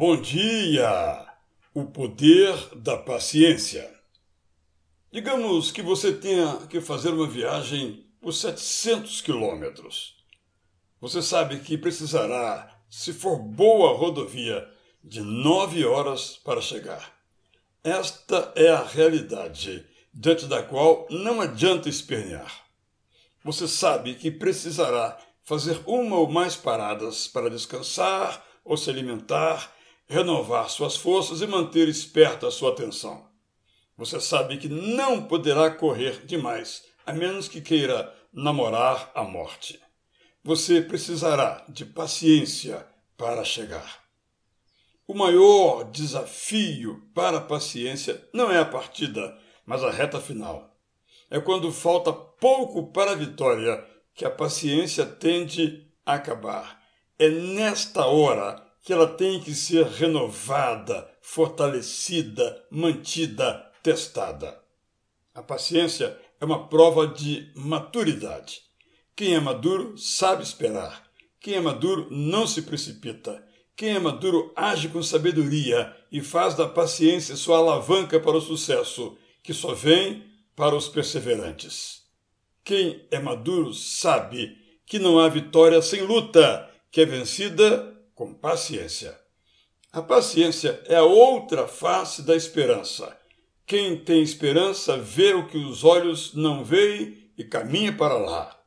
Bom dia! O poder da paciência. Digamos que você tenha que fazer uma viagem por 700 quilômetros. Você sabe que precisará, se for boa rodovia, de nove horas para chegar. Esta é a realidade diante da qual não adianta espernear. Você sabe que precisará fazer uma ou mais paradas para descansar ou se alimentar renovar suas forças e manter esperta a sua atenção. Você sabe que não poderá correr demais, a menos que queira namorar a morte. Você precisará de paciência para chegar. O maior desafio para a paciência não é a partida, mas a reta final. É quando falta pouco para a vitória que a paciência tende a acabar. É nesta hora que ela tem que ser renovada, fortalecida, mantida, testada. A paciência é uma prova de maturidade. Quem é maduro sabe esperar. Quem é maduro não se precipita. Quem é maduro age com sabedoria e faz da paciência sua alavanca para o sucesso, que só vem para os perseverantes. Quem é maduro sabe que não há vitória sem luta, que é vencida com paciência. A paciência é a outra face da esperança. Quem tem esperança vê o que os olhos não veem e caminha para lá.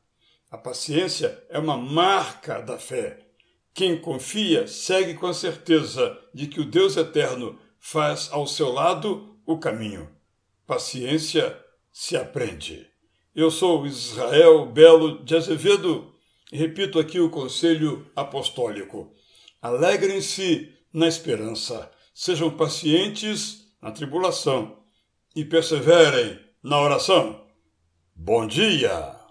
A paciência é uma marca da fé. Quem confia segue com a certeza de que o Deus eterno faz ao seu lado o caminho. Paciência se aprende. Eu sou Israel Belo de Azevedo e repito aqui o conselho apostólico. Alegrem-se na esperança, sejam pacientes na tribulação e perseverem na oração. Bom dia!